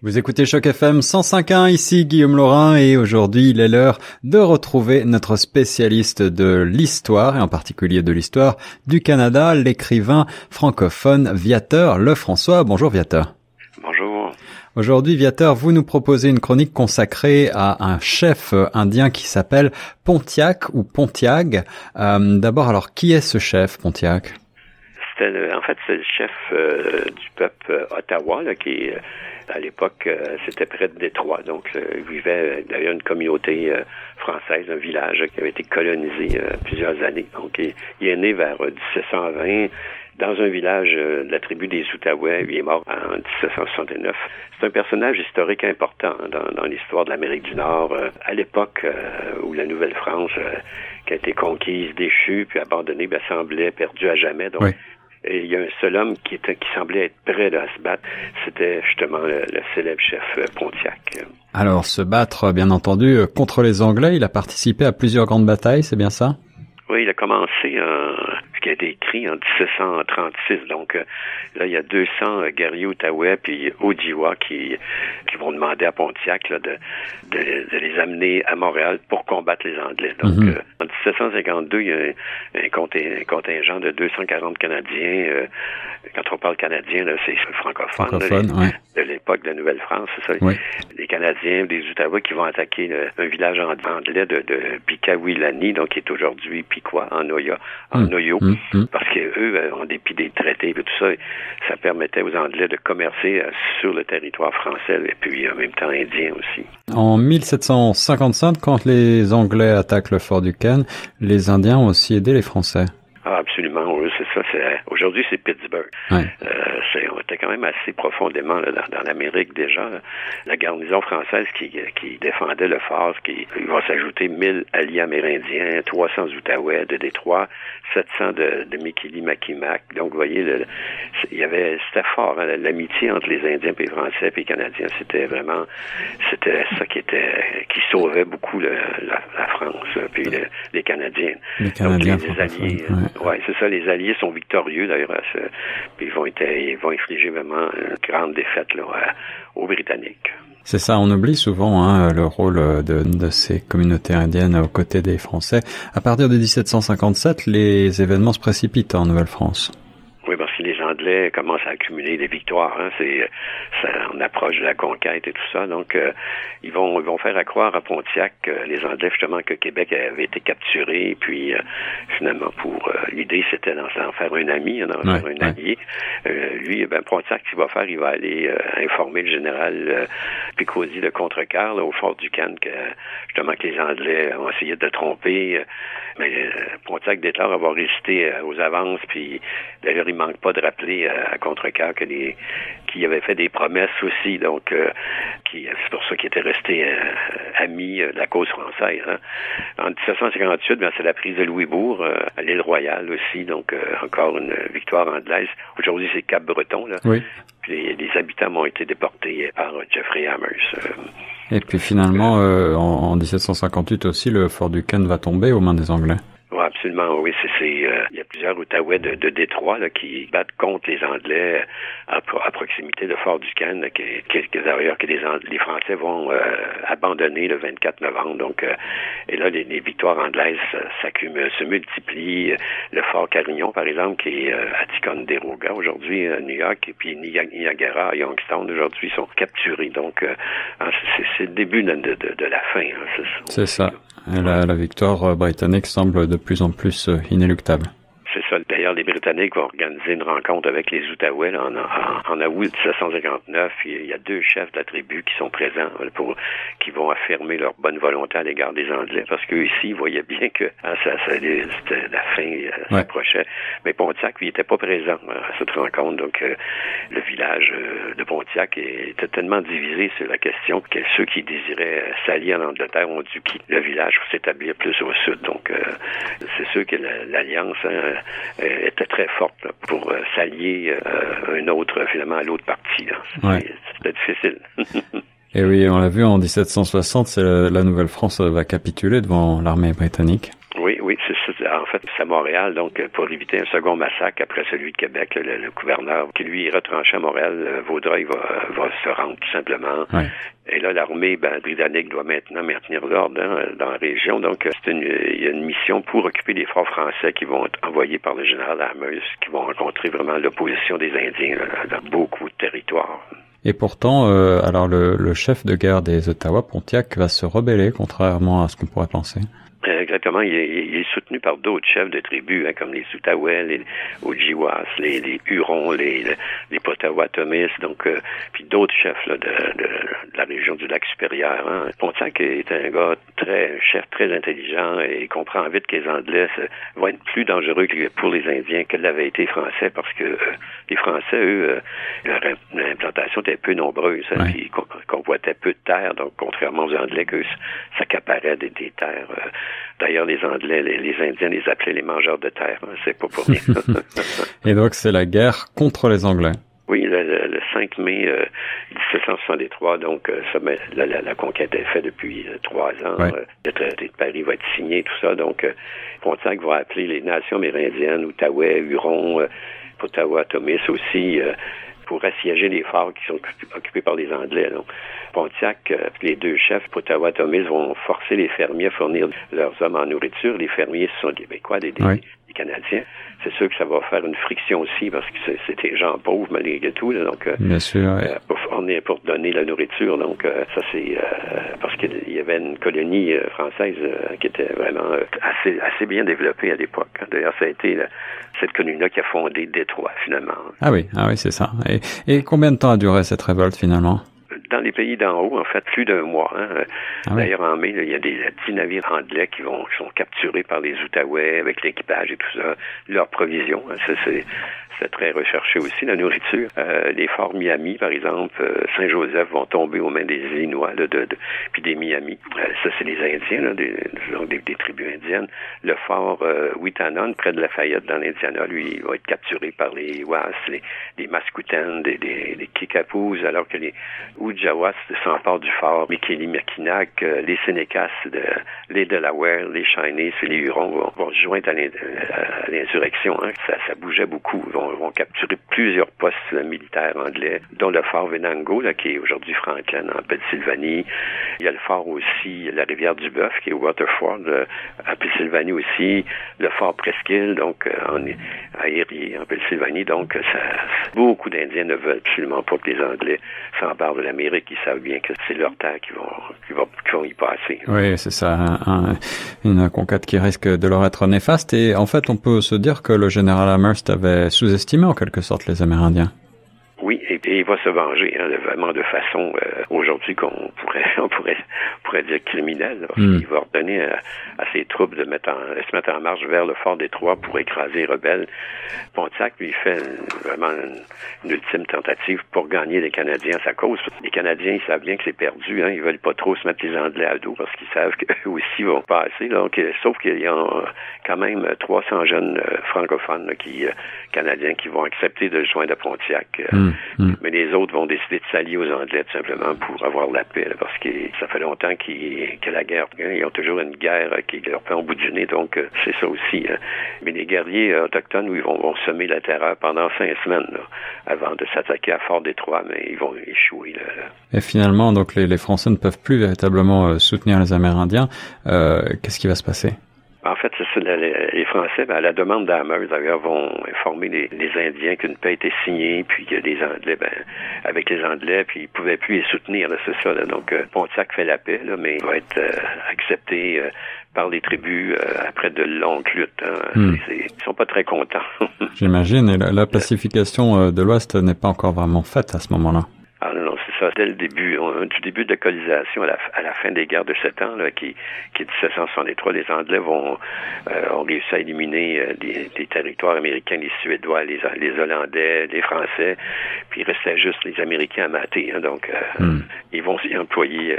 Vous écoutez Choc FM 105.1, ici Guillaume Laurin et aujourd'hui il est l'heure de retrouver notre spécialiste de l'histoire et en particulier de l'histoire du Canada, l'écrivain francophone Viateur Lefrançois. Bonjour Viateur. Bonjour. Aujourd'hui Viateur, vous nous proposez une chronique consacrée à un chef indien qui s'appelle Pontiac ou Pontiac. Euh, D'abord alors qui est ce chef Pontiac? En fait, c'est le chef euh, du peuple euh, Ottawa, qui euh, à l'époque, c'était près de Détroit. Donc, il vivait d'ailleurs une communauté française, un village qui avait été colonisé plusieurs années. Donc, il, est né vers 1720 dans un village de la tribu des Outaouais. Il est mort en 1769. C'est un personnage historique important dans, l'histoire de l'Amérique du Nord. à l'époque où la Nouvelle-France, qui a été conquise, déchue, puis abandonnée, ben, semblait perdue à jamais. Donc, et il y a un seul homme qui, était, qui semblait être prêt à se battre. C'était justement le, célèbre chef euh, Pontiac. Alors, se battre, bien entendu, euh, contre les Anglais, il a participé à plusieurs grandes batailles, c'est bien ça? Oui, il a commencé en ce qui a été écrit en 1736. Donc euh, là, il y a 200 euh, guerriers Outaouais puis Ojibwa qui, qui vont demander à Pontiac là, de, de, les amener à Montréal pour combattre les Anglais. Donc mhm. euh, en 1752, il y a un, contingent de 240 Canadiens. quand on parle canadien, c'est francophone, de l'époque de Nouvelle-France, c'est ça. Les Canadiens, des Outaouais qui vont attaquer un village anglais de, de Pikawilani, donc qui est aujourd'hui En Oyo. En mhm. Oyo. Hum, hum. Parce qu'eux, euh, en dépit des traités et tout ça, ça permettait aux Anglais de commercer euh, sur le territoire français et puis en même temps indien aussi. En 1755, quand les Anglais attaquent le fort du Cannes, les Indiens ont aussi aidé les Français. Ah, absolument, oui, c'est ça. Aujourd'hui, c'est Pittsburgh. Euh, on était quand même assez profondément dans, l'Amérique déjà. La garnison française qui, défendait le fort, qui il va s'ajouter 1000 alliés amérindiens, 300 Outaouais de Détroit, 700 de, de Mikili Makimak. Donc, vous voyez, il y avait, c'était fort, hein, l'amitié entre les Indiens et les Français et les Canadiens. C'était vraiment, c'était ça qui était, qui sauvait beaucoup la, France puis les Canadiens. Les Canadiens, les, alliés. Ouais, c'est ça. Les Alliés sont victorieux d'ailleurs. Puis ils vont, vont infliger vraiment une grande défaite aux Britanniques. C'est ça, on oublie souvent hein, le rôle de, ces communautés indiennes aux côtés des Français. À partir de 1757, les événements se précipitent en Nouvelle-France. Oui, parce que les Anglais commencent à accumuler des victoires. Hein. C'est, on approche de la conquête et tout ça. Donc, euh, ils vont, ils vont faire accroire à Pontiac, euh, les Anglais justement, que Québec avait été capturé. Puis, euh, finalement, pour l'idée, c'était d'en faire un ami, d'en faire un allié. lui, ben, Pontiac, ce qu'il va faire, il va aller informer le général Picozzi de Contrecoeur au fort du Cannes que justement que les Anglais ont essayé de tromper. mais Pontiac déclare avoir résisté aux avances. Puis, d'ailleurs, il manque pas de rappeler euh, à Contrecoeur que les qui avait fait des promesses aussi, donc euh, qui c'est pour ça qu'il était resté euh, ami de la cause française. Hein. En 1758, ben, c'est la prise de Louisbourg à l'île Royale aussi, donc encore une victoire anglaise. Aujourd'hui, c'est Cap-Breton là. Oui. Puis les, habitants ont été déportés par Jeffrey Hammers. Et puis finalement, en, en 1758 aussi, le fort du Cannes va tomber aux mains des Anglais. Absolument, oui. C'est, euh, il y a plusieurs Outaouais de, Détroit qui battent contre les Anglais à, proximité de Fort-du-Cannes, qui, qui, d'ailleurs que les, les Français vont euh, abandonner le 24 novembre. Donc, euh, et là, les, victoires anglaises s'accumulent, se multiplient. Le Fort Carignon, par exemple, qui est à Ticonderoga aujourd'hui, à New York, et puis Niagara à Youngstown aujourd'hui sont capturés. Donc, ah, c'est, le début de la fin. Hein, c'est ça. La, la victoire britannique semble de plus en plus euh, inéluctable. Ça. D'ailleurs, les Britanniques vont organiser une rencontre avec les Outaouais en, en, en, août 1759. Il y a deux chefs de la tribu qui sont présents pour qui vont affirmer leur bonne volonté à l'égard des Anglais, parce qu'eux ici, ils voyaient bien que hein, ça, ça la fin euh, s'approchait. Mais Pontiac, lui, n'était pas présent euh, à cette rencontre. Donc, euh, le village de Pontiac était tellement divisé sur la question que ceux qui désiraient s'allier en Angleterre ont dû quitter le village pour s'établir plus au sud. Donc, c'est sûr que l'alliance hein, euh, était très forte pour euh, s'allier à euh, un autre, finalement, à l'autre partie. C'était difficile. Et oui, on l'a vu en 1760, la Nouvelle-France va capituler devant l'armée britannique. Oui, Oui, c'est en fait, c'est à Montréal, donc pour éviter un second massacre après celui de Québec, le, gouverneur qui lui est retranché à Montréal, Vaudreuil va, va se rendre tout simplement. Et là, l'armée ben, britannique doit maintenant maintenir l'ordre hein, dans la région. Donc, c'est une, il y a une mission pour occuper les forts français qui vont être envoyés par le général Amherst, qui vont rencontrer vraiment l'opposition des Indiens dans beaucoup de territoires. Et pourtant, euh, alors le, le, chef de guerre des Ottawa, Pontiac, va se rebeller, contrairement à ce qu'on pourrait penser. Euh, exactement. Il est, il est, soutenu par d'autres chefs de tribus, hein, comme les Outaouais, les Ojibwas, les, les Hurons, les, les, Potawatomis, donc euh, puis d'autres chefs là, de, de, de, la région du lac supérieur. Hein. Pontiac est un gars très chef, très intelligent et il comprend vite que les Anglais vont être plus dangereux pour les Indiens que l'avaient été les Français parce que euh, les Français, eux, leur implantation était peu nombreuse, hein, ouais. puis convoitaient peu de terres, donc contrairement aux Anglais, que ça accaparait des, des terres D'ailleurs, les Anglais, les, les, Indiens les appelaient les mangeurs de terre. Hein, c'est pas pour rien. Et donc, c'est la guerre contre les Anglais. Oui, le, le 5 mai euh, 1763, donc euh, ça, la, la, la, conquête est faite depuis euh, trois ans. Ouais. le traité de Paris va être signé, tout ça. Donc, Pontiac va appeler les nations amérindiennes, Outaouais, Hurons, Potawatomis aussi, pour assiéger les forts qui sont occupés par les Anglais. Donc, Pontiac, euh, les deux chefs, Potawatomis, vont forcer les fermiers à fournir leurs hommes en nourriture. Les fermiers, ce sont des Québécois, des, des, oui. Des Canadiens. C'est sûr que ça va faire une friction aussi parce que c'est des gens pauvres malgré tout. Là, donc, Bien sûr, ouais. euh, pour, on est pour donner la nourriture. Donc, euh, ça c'est euh, parce qu'il y avait une colonie euh, française qui était vraiment assez assez bien développée à l'époque. D'ailleurs, ça a été là, cette colonie-là qui a fondé Détroit finalement. Ah oui, ah oui, c'est ça. Et, et combien de temps a duré cette révolte finalement? Dans les pays d'en haut, en fait, plus d'un mois. Hein. Ah D'ailleurs, en mai, il y a des petits navires anglais qui vont qui sont capturés par les Outaouais avec l'équipage et tout ça, leurs provisions. Hein. Ça, c'est c'est très recherché aussi, la nourriture. Euh, les forts Miami, par exemple, euh, Saint-Joseph vont tomber aux mains des Illinois, là, de, de, puis des Miami. Euh, ça, c'est les Indiens, là, des, des, des, tribus indiennes. Le fort euh, Witanon, près de Lafayette, dans l'Indiana, lui, il va être capturé par les Was, les, les Mascoutens, des, des, des Kikapous, alors que les Ojibwas s'emparent du fort Michili-Mackinac, euh, les Sénécas, les Delaware, les Chinese et les Hurons vont, vont se joindre à l'insurrection. Hein. Ça, bougeait beaucoup. Ils vont, capturer plusieurs postes militaires anglais, dont le fort Venango, là, qui est aujourd'hui Franklin, en Pennsylvanie. Il y a le fort aussi, la rivière du Bœuf, qui est Waterford, euh, en Pennsylvanie aussi. Le fort Presqu'île, donc, euh, à Erie, en Pennsylvanie. Donc, beaucoup d'Indiens ne veulent absolument pas que les Anglais s'emparent de l'Amérique. Ils savent bien que c'est leur terre qui vont, qui vont, qui y passer. Oui, c'est ça. Un, un, une conquête qui risque de leur être néfaste. Et en fait, on peut se dire que le général Amherst avait sous-estimé en quelque sorte les Amérindiens. Oui, et, et, il va se venger, hein, vraiment de façon euh, aujourd'hui qu'on pourrait on pourrait pourrait dire criminelle. Mm. Il va ordonner à, à, ses troupes de mettre en, de se mettre en marche vers le fort Détroit pour écraser les rebelles. Pontiac lui fait une, vraiment une, une, ultime tentative pour gagner les Canadiens à sa cause. Les Canadiens, ils savent bien que c'est perdu, hein, ils veulent pas trop se mettre les Anglais à dos parce qu'ils savent qu'eux aussi vont passer. Donc, euh, sauf qu'il y a quand même 300 jeunes euh, francophones là, qui euh, canadiens qui vont accepter de joindre à Pontiac. Mm. Mmh. Mais les autres vont décider de s'allier aux Anglais tout simplement pour avoir la paix, là, parce que ça fait longtemps qu que la guerre, hein, ils ont toujours une guerre qui leur fait en bout du nez, donc euh, c'est ça aussi. Hein. Mais les guerriers autochtones, ils vont, vont semer la terreur pendant cinq semaines là, avant de s'attaquer à Fort-Détroit, mais ils vont échouer. Là, Et finalement, donc les, les, Français ne peuvent plus véritablement euh, soutenir les Amérindiens. Euh, Qu'est-ce qui va se passer? En fait, c'est les Français, ben, à la demande d'Amers, d'ailleurs, vont informer les, les Indiens qu'une paix était signée, puis que les Anglais, ben, avec les Anglais, puis ils pouvaient plus les soutenir, c'est ça. Là. Donc, euh, Pontiac fait la paix, là, mais il va être euh, accepté euh, par les tribus après de longues luttes. Hein. Mm. Ils sont pas très contents. J'imagine. Et la, la pacification de l'Ouest n'est pas encore vraiment faite à ce moment-là. Ça, dès le début, on, du début de la colonisation à la, à la, fin des guerres de sept ans, là, qui, qui est 1763, les Anglais vont euh, ont réussi à éliminer euh, des, des, territoires américains, les Suédois, les, les Hollandais, les Français, puis il restait juste les Américains à mater. Hein, donc, euh, mm. ils vont s'y employer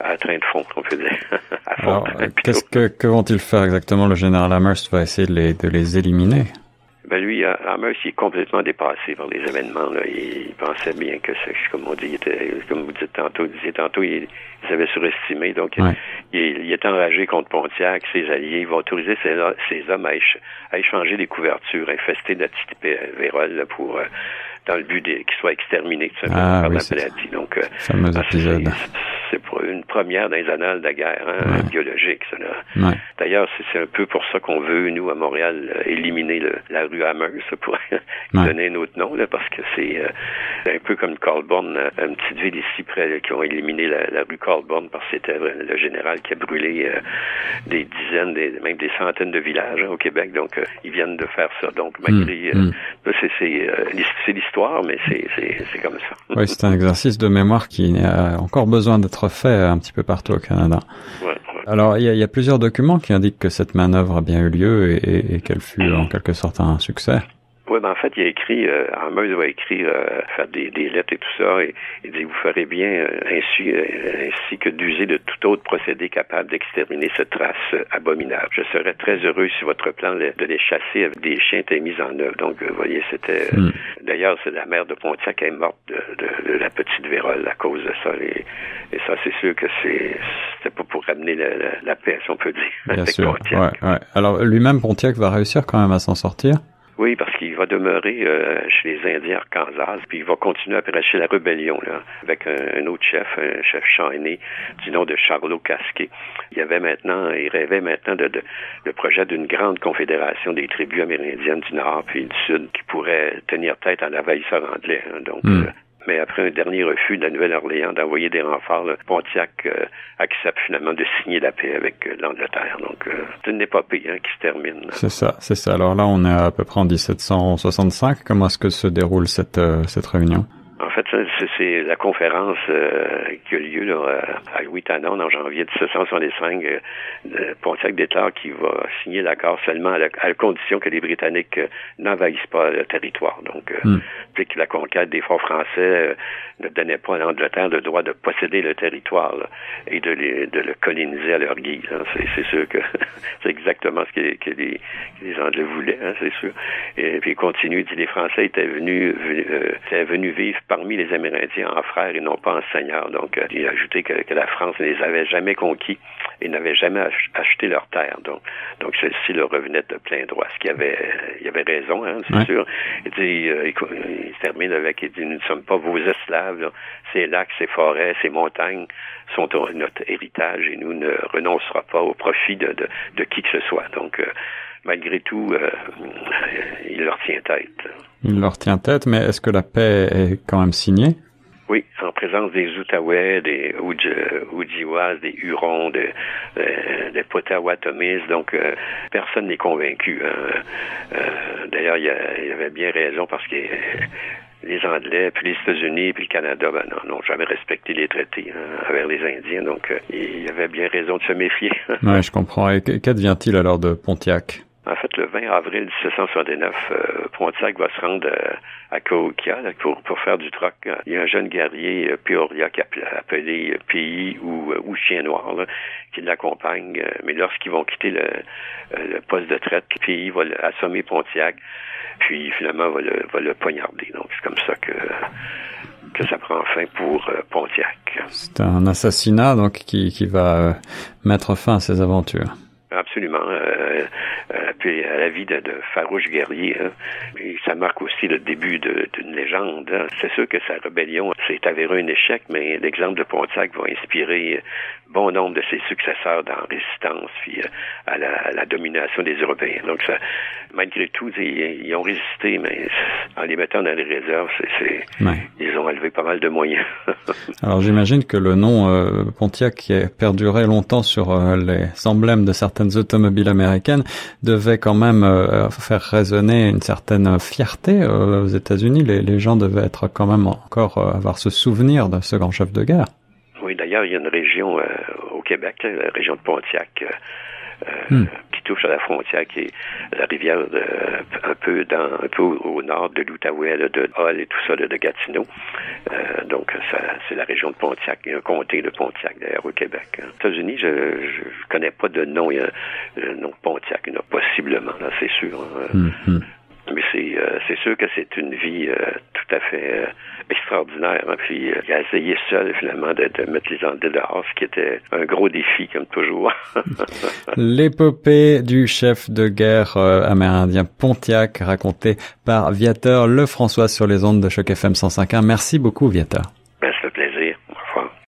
à train de fond, on peut dire. Alors, qu'est-ce que, que vont-ils faire exactement? Le général Amherst va essayer de les, de les éliminer Ben lui, Amos, il est complètement dépassé par les événements. Là. Il, pensait bien que c'est, comme on dit, il était, comme vous dites tantôt, il tantôt, il, s'avait surestimé. Donc, il, est enragé contre Pontiac, ses alliés. Il va autoriser ses, hommes à, échanger des couvertures infestées de vérole pour euh, dans le but qu'ils soient exterminés tout simplement ah, par la maladie. Donc, euh, fameux épisode c'est une première dans les annales de la guerre hein, biologique. Ouais. D'ailleurs, c'est un peu pour ça qu'on veut, nous, à Montréal, euh, éliminer le, la rue Hammer, pour donner un autre nom, là, parce que c'est euh, un peu comme Colborne, euh, une petite ville ici près, qui ont éliminé la, la rue Colborne parce que c'était le général qui a brûlé des dizaines, des, même des centaines de villages hein, au Québec. Donc, ils viennent de faire ça. Donc, malgré... Mm, mm. c'est l'histoire, mais c'est comme ça. Oui, c'est un exercice de mémoire qui a encore besoin d'être fait un petit peu partout au Canada. Alors, il y, a, plusieurs documents qui indiquent que cette manœuvre a bien eu lieu et qu'elle fut en quelque sorte un succès. Oui, ben en fait, il a écrit, euh, Meuse a écrit, euh, faire des, des, lettres et tout ça, et il dit, vous ferez bien euh, ainsi, euh, ainsi que d'user de tout autre procédé capable d'exterminer cette race abominable. Je serais très heureux si votre plan de les chasser avec des chiens était mis en œuvre. Donc, vous voyez, c'était... Hmm. D'ailleurs, c'est la mère de Pontiac qui est morte de, de, la petite vérole à cause de ça. Et, et ça, c'est sûr que c'est c'était pas pour ramener la, la, paix, si on peut dire. Bien sûr. Ouais, ouais. Alors, lui-même, Pontiac va réussir quand même à s'en sortir oui, parce qu'il va demeurer euh, chez les Indiens Arkansas, puis il va continuer à prêcher la rébellion là, avec un, autre chef, un chef chaîné du nom de Charlot Casquet. Il avait maintenant, il rêvait maintenant de, de le projet d'une grande confédération des tribus amérindiennes du Nord puis du Sud qui pourrait tenir tête à l'envahisseur anglais. Hein. donc, hmm. euh, mais après un dernier refus de la Nouvelle-Orléans d'envoyer des renforts, Pontiac euh, accepte finalement de signer la paix avec euh, l'Angleterre. Donc, euh, c'est une épopée hein, qui se termine. C'est ça, c'est ça. Alors là, on est à peu près en 1765. Comment est-ce que se déroule cette, cette réunion? En fait, c'est la conférence euh, qui a lieu là, à Huitanon en janvier 1765. Euh, Pontiac déclare qu'il va signer l'accord seulement à la, condition que les Britanniques euh, n'envahissent pas le territoire. Donc, que la conquête des forts français ne donnait pas à l'Angleterre le droit de posséder le territoire et de, de, le coloniser à leur guise. Hein. C'est sûr que c'est exactement ce que, les, Anglais voulaient, hein, c'est sûr. Et puis il continue, dit les Français étaient venus, étaient venus vivre parmi les Amérindiens en frères et non pas en seigneurs. Donc, euh, il a ajouté que, la France ne les avait jamais conquis et n'avait jamais acheté leurs terres. Donc, donc celle-ci leur revenait de plein droit. Ce qui avait, il avait raison, hein, c'est sûr. Il dit, euh, il, termine avec, il dit, nous ne sommes pas vos esclaves. Ces lacs, ces forêts, ces montagnes sont notre héritage et nous ne renoncerons pas au profit de, de, qui que ce soit. Donc, euh, malgré tout, il leur tient tête. Il leur tient tête, mais est-ce que la paix est quand même signée? Oui, en présence des Outaouais, des Ojibwas, des Hurons, des, euh, des Potawatomis, donc euh, personne n'est convaincu. Hein. Euh, d'ailleurs, il y, avait bien raison parce que les Anglais, puis les États-Unis, puis le Canada ben, n'ont jamais respecté les traités hein, envers les Indiens, donc il y avait bien raison de se méfier. oui, je comprends. Et qu'advient-il alors de Pontiac? En fait, le 20 avril 1769, euh, Pontiac va se rendre euh, à Cahokia pour, pour faire du troc. Il y a un jeune guerrier, euh, Peoria, qui appelé Pays ou, ou Chien Noir, qui l'accompagne. mais lorsqu'ils vont quitter le, poste de traite, Pays va assommer Pontiac, puis finalement va le, va le poignarder. Donc c'est comme ça que que ça prend fin pour Pontiac. C'est un assassinat donc qui, qui va mettre fin à ses aventures. Absolument. Euh, euh, puis à la vie de, de farouches guerriers. Hein. ça marque aussi le début d'une légende. Hein. C'est sûr que sa rébellion s'est avéré un échec, mais l'exemple de Pontiac va inspirer bon nombre de ses successeurs dans la résistance puis euh, à, la, domination des Européens. Donc ça, malgré tout, ils, ont résisté, mais en les mettant dans les réserves, c'est, ils ont enlevé pas mal de moyens. Alors j'imagine que le nom euh, Pontiac qui a perduré longtemps sur euh, les emblèmes de certaines automobiles américaines devait quand même faire résonner une certaine fierté aux États-Unis. Les, les gens devaient être quand même encore avoir ce souvenir de ce grand chef de guerre. Oui, d'ailleurs, il y a une région euh, au Québec, la région de Pontiac, euh, euh, hmm. Qui touche à la frontière, qui est la rivière un peu dans un peu au, nord de l'Outaouais, de Hall et tout ça, de, Gatineau. donc, c'est la région de Pontiac. Il y a un comté de Pontiac, d'ailleurs, au Québec. Hein. Aux États-Unis, je ne connais pas de nom. Il y a le nom de Pontiac. Il y en a possiblement, là, c'est sûr. Hein. Hmm, hmm. Mais c'est euh, c'est sûr que c'est une vie euh, tout fait euh, extraordinaire. Hein. Puis il a essayé seul finalement de, mettre les Anglais dehors, ce qui était un gros défi comme toujours. L'épopée du chef de guerre amérindien Pontiac racontée par Viateur Lefrançois sur les ondes de choc FM 105.1. Merci beaucoup Viateur.